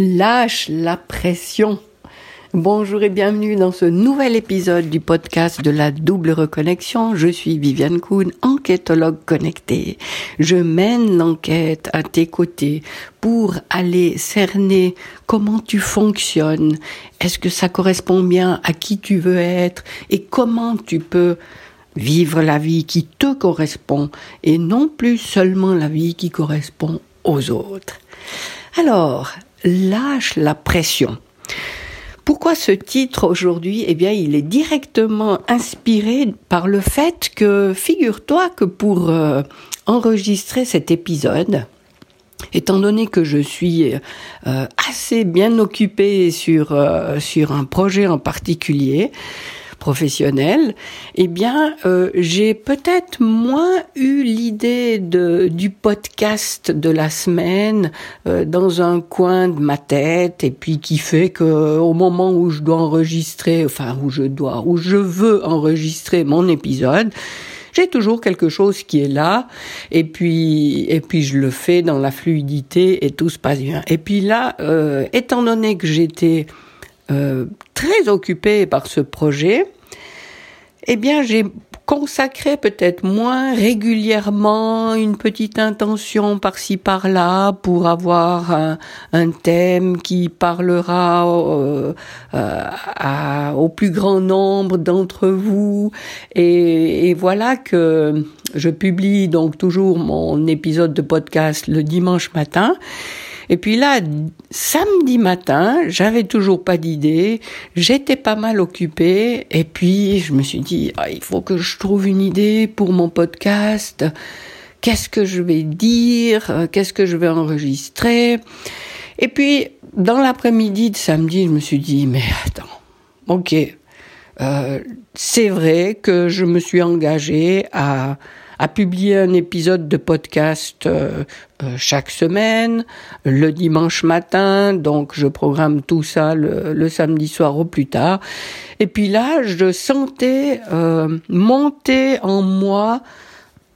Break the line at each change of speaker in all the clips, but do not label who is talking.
Lâche la pression. Bonjour et bienvenue dans ce nouvel épisode du podcast de la double reconnexion. Je suis Viviane Kuhn, enquêtologue connectée. Je mène l'enquête à tes côtés pour aller cerner comment tu fonctionnes. Est-ce que ça correspond bien à qui tu veux être et comment tu peux vivre la vie qui te correspond et non plus seulement la vie qui correspond aux autres? Alors, lâche la pression. Pourquoi ce titre aujourd'hui? Eh bien, il est directement inspiré par le fait que, figure-toi que pour euh, enregistrer cet épisode, étant donné que je suis euh, assez bien occupée sur, euh, sur un projet en particulier, professionnel, eh bien, euh, j'ai peut-être moins eu l'idée de du podcast de la semaine euh, dans un coin de ma tête, et puis qui fait que au moment où je dois enregistrer, enfin où je dois, où je veux enregistrer mon épisode, j'ai toujours quelque chose qui est là et puis et puis je le fais dans la fluidité et tout se passe bien. Et puis là, euh, étant donné que j'étais euh, très occupée par ce projet, eh bien, j'ai consacré peut-être moins régulièrement une petite intention par-ci par-là pour avoir un, thème qui parlera euh, au plus grand nombre d'entre vous. Et, et, voilà que je publie donc toujours mon épisode de podcast le dimanche matin. Et puis là, samedi matin, j'avais toujours pas d'idée, j'étais pas mal occupée, et puis je me suis dit, ah, il faut que je trouve une idée pour mon podcast. Qu'est-ce que je vais dire? Qu'est-ce que je vais enregistrer? Et puis, dans l'après-midi de samedi, je me suis dit, mais attends, ok, euh, c'est vrai que je me suis engagée à à publier un épisode de podcast euh, euh, chaque semaine, le dimanche matin, donc je programme tout ça le, samedi soir au plus tard. Et puis là, je sentais euh, monter en moi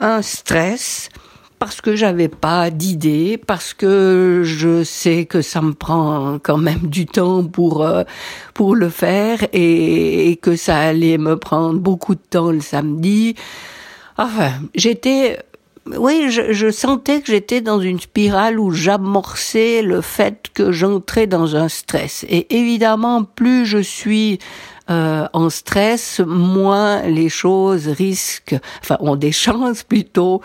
un stress parce que j'avais pas d'idée, parce que je sais que ça me prend quand même du temps pour pour le faire et, que ça allait me prendre beaucoup de temps le samedi. Enfin, j'étais, oui, je, je, sentais que j'étais dans une spirale où j'amorçais le fait que j'entrais dans un stress. Et évidemment, plus je suis euh, en stress, moins les choses risquent, enfin ont des chances plutôt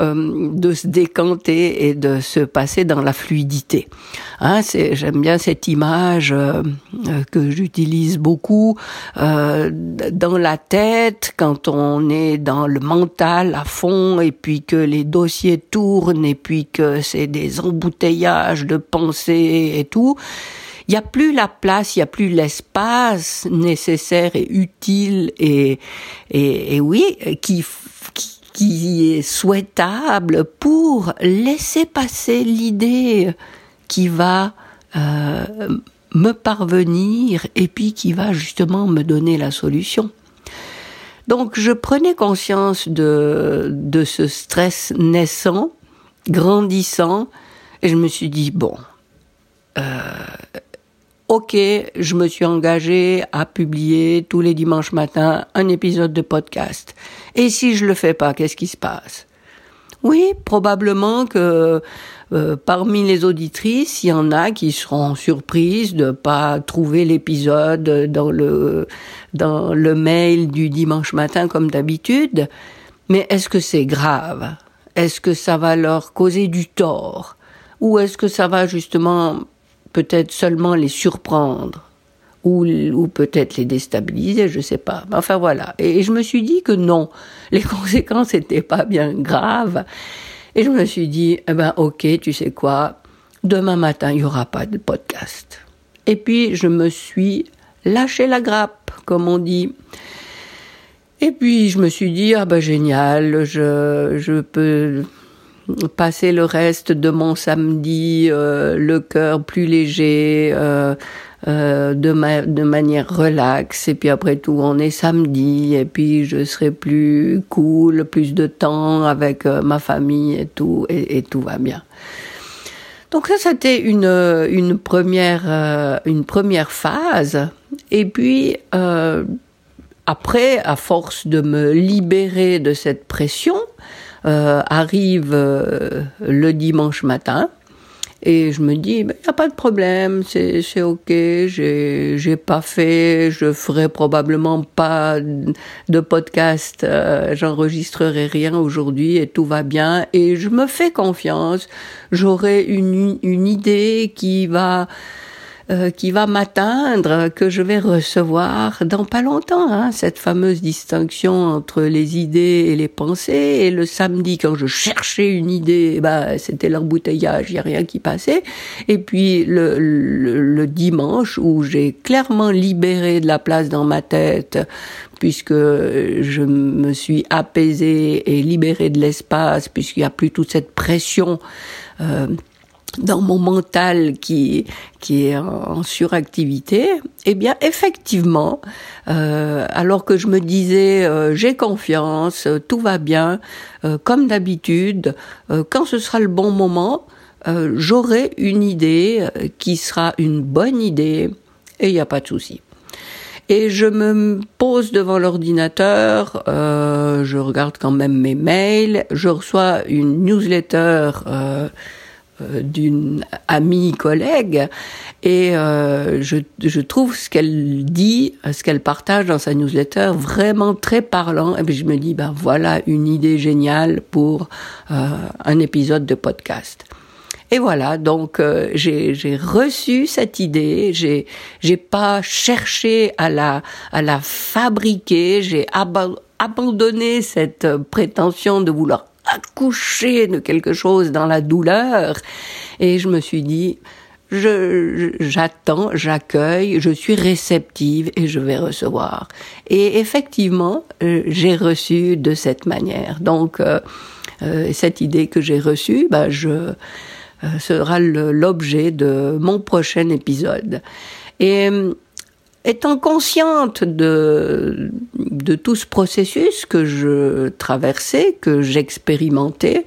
euh, de se décanter et de se passer dans la fluidité. Hein, j'aime bien cette image euh, que j'utilise beaucoup dans la tête quand on est dans le mental à fond et puis que les dossiers tournent et puis que c'est des embouteillages de pensées et tout il n'y a plus la place, il n'y a plus l'espace nécessaire et utile et, et, oui, qui, qui, est souhaitable pour laisser passer l'idée qui va euh, me parvenir et puis qui va justement me donner la solution. Donc je prenais conscience de, de ce stress naissant, grandissant, et je me suis dit, bon, euh, ok, je me suis engagée à publier tous les dimanches matins un épisode de podcast. Et si je le fais pas, qu'est-ce qui se passe? Oui, probablement que euh, parmi les auditrices, il y en a qui seront surprises de pas trouver l'épisode dans le dans le mail du dimanche matin comme d'habitude. Mais est-ce que c'est grave? Est-ce que ça va leur causer du tort? Ou est-ce que ça va justement peut-être seulement les surprendre ou, peut-être les déstabiliser, je sais pas. Enfin voilà. Et, je me suis dit que non, les conséquences n'étaient pas bien graves. Et je me suis dit, eh ben ok, tu sais quoi, demain matin il y aura pas de podcast. Et puis je me suis lâché la grappe, comme on dit. Et puis je me suis dit ah ben génial, je je peux passer le reste de mon samedi euh, le cœur plus léger, euh, euh, de, de manière relaxe. Et puis après tout, on est samedi et puis je serai plus cool, plus de temps avec ma famille et tout, et, tout va bien. Donc ça, c'était une, une, première, une première phase. Et puis, après, à force de me libérer de cette pression, euh, arrive euh, le dimanche matin. Et je me dis, il ben, n'y a pas de problème, c'est, c'est ok, j'ai, j'ai pas fait, je ferai probablement pas de podcast, euh, j'enregistrerai rien aujourd'hui et tout va bien. Et je me fais confiance, j'aurai une, une idée qui va euh, qui va m'atteindre, que je vais recevoir dans pas longtemps. Hein, cette fameuse distinction entre les idées et les pensées. Et le samedi, quand je cherchais une idée, bah, c'était l'embouteillage, il n'y a rien qui passait. Et puis le, le, dimanche, où j'ai clairement libéré de la place dans ma tête puisque je me suis apaisée et libérée de l'espace, puisqu'il n'y a plus toute cette pression euh, dans mon mental qui qui est en suractivité, eh bien effectivement, euh, alors que je me disais euh, j'ai confiance, tout va bien, euh, comme d'habitude, euh, quand ce sera le bon moment, euh, j'aurai une idée qui sera une bonne idée et il n'y a pas de souci. Et je me pose devant l'ordinateur, je regarde quand même mes mails, je reçois une newsletter euh, d'une amie collègue et euh, je, je, trouve ce qu'elle dit, ce qu'elle partage dans sa newsletter vraiment très parlant. Et puis je me dis ben voilà une idée géniale pour euh, un épisode de podcast. Et voilà, donc euh, j'ai reçu cette idée, j'ai j'ai pas cherché à la à la fabriquer, j'ai abandonné cette prétention de vouloir accoucher de quelque chose dans la douleur. Et je me suis dit, je, j'attends, j'accueille, je suis réceptive et je vais recevoir. Et effectivement, euh, j'ai reçu de cette manière. Donc, euh, euh, cette idée que j'ai reçue, bah, je, sera l'objet de mon prochain épisode. Et étant consciente de, de tout ce processus que je traversais, que j'expérimentais,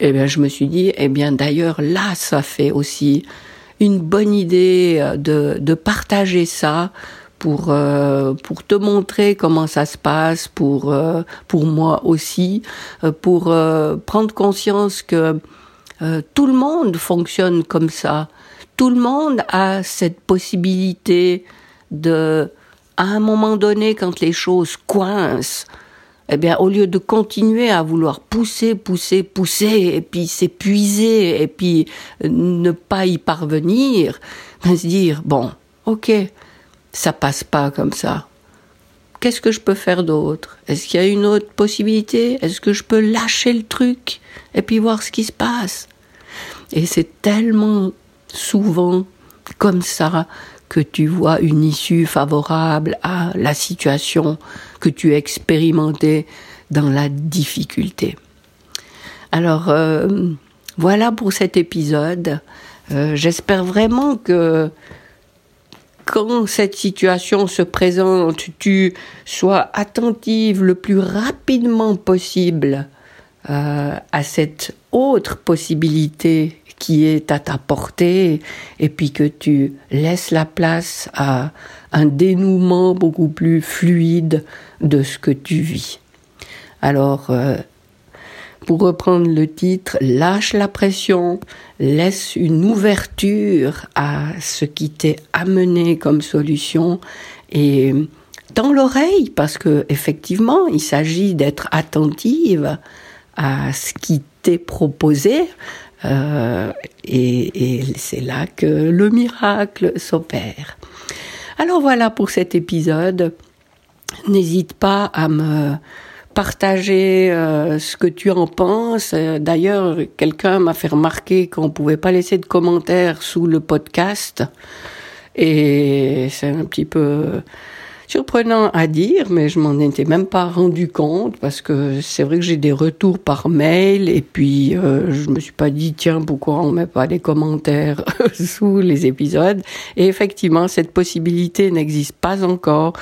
eh bien, je me suis dit, eh bien, d'ailleurs, là, ça fait aussi une bonne idée de, de partager ça pour euh, pour te montrer comment ça se passe, pour euh, pour moi aussi, euh, pour prendre conscience que tout le monde fonctionne comme ça. Tout le monde a cette possibilité de, à un moment donné, quand les choses coincent, eh bien, au lieu de continuer à vouloir pousser, pousser, pousser, et puis s'épuiser, et puis ne pas y parvenir, ben, se dire, bon, ok, ça passe pas comme ça. Qu'est-ce que je peux faire d'autre? Est-ce qu'il y a une autre possibilité? Est-ce que je peux lâcher le truc et puis voir ce qui se passe? Et c'est tellement souvent comme ça que tu vois une issue favorable à la situation que tu expérimentais dans la difficulté. Alors euh, voilà pour cet épisode. Euh, j'espère vraiment que quand cette situation se présente, tu sois attentive le plus rapidement possible euh, à cette autre possibilité qui est à ta portée et puis que tu laisses la place à un dénouement beaucoup plus fluide de ce que tu vis. Alors, euh, pour reprendre le titre, lâche la pression, laisse une ouverture à ce qui t'est amené comme solution et tends l'oreille parce que effectivement, il s'agit d'être attentive à ce qui t'est proposé, euh, et, et c'est là que le miracle s'opère. Alors voilà pour cet épisode. N'hésite pas à me partager euh, ce que tu en penses. D'ailleurs, quelqu'un m'a fait remarquer qu'on pouvait pas laisser de commentaires sous le podcast. Et c'est un petit peu surprenant à dire, mais je m'en étais même pas rendu compte parce que c'est vrai que j'ai des retours par mail et puis euh, je me suis pas dit tiens pourquoi on met pas des commentaires sous les épisodes et effectivement cette possibilité n'existe pas encore.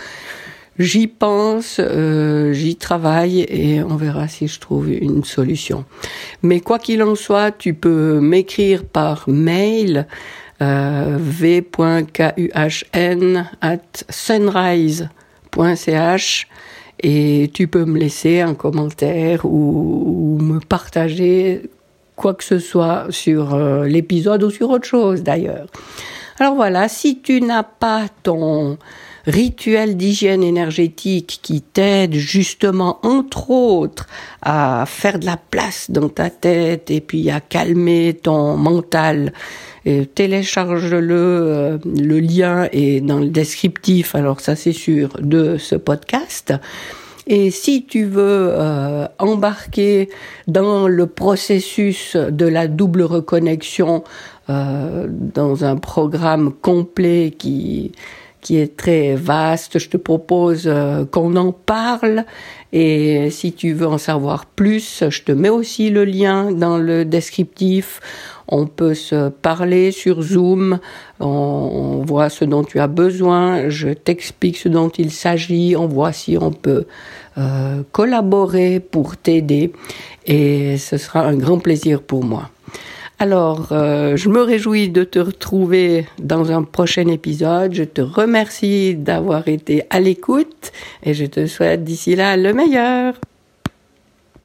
J'y pense, euh, j'y travaille et on verra si je trouve une solution. Mais quoi qu'il en soit, tu peux m'écrire par mail euh, v.kuhn at sunrise.ch et tu peux me laisser un commentaire ou, me partager quoi que ce soit sur euh, l'épisode ou sur autre chose d'ailleurs. Alors voilà, si tu n'as pas ton rituel d'hygiène énergétique qui t'aide justement, entre autres, à faire de la place dans ta tête et puis à calmer ton mental, télécharge-le, euh, le lien est dans le descriptif, alors ça c'est sûr, de ce podcast. Et si tu veux euh, embarquer dans le processus de la double reconnexion euh, dans un programme complet qui qui est très vaste. Je te propose euh, qu'on en parle et si tu veux en savoir plus, je te mets aussi le lien dans le descriptif. On peut se parler sur Zoom, on, voit ce dont tu as besoin, je t'explique ce dont il s'agit, on voit si on peut euh, collaborer pour t'aider et ce sera un grand plaisir pour moi. Alors, euh, je me réjouis de te retrouver dans un prochain épisode. Je te remercie d'avoir été à l'écoute et je te souhaite d'ici là le meilleur.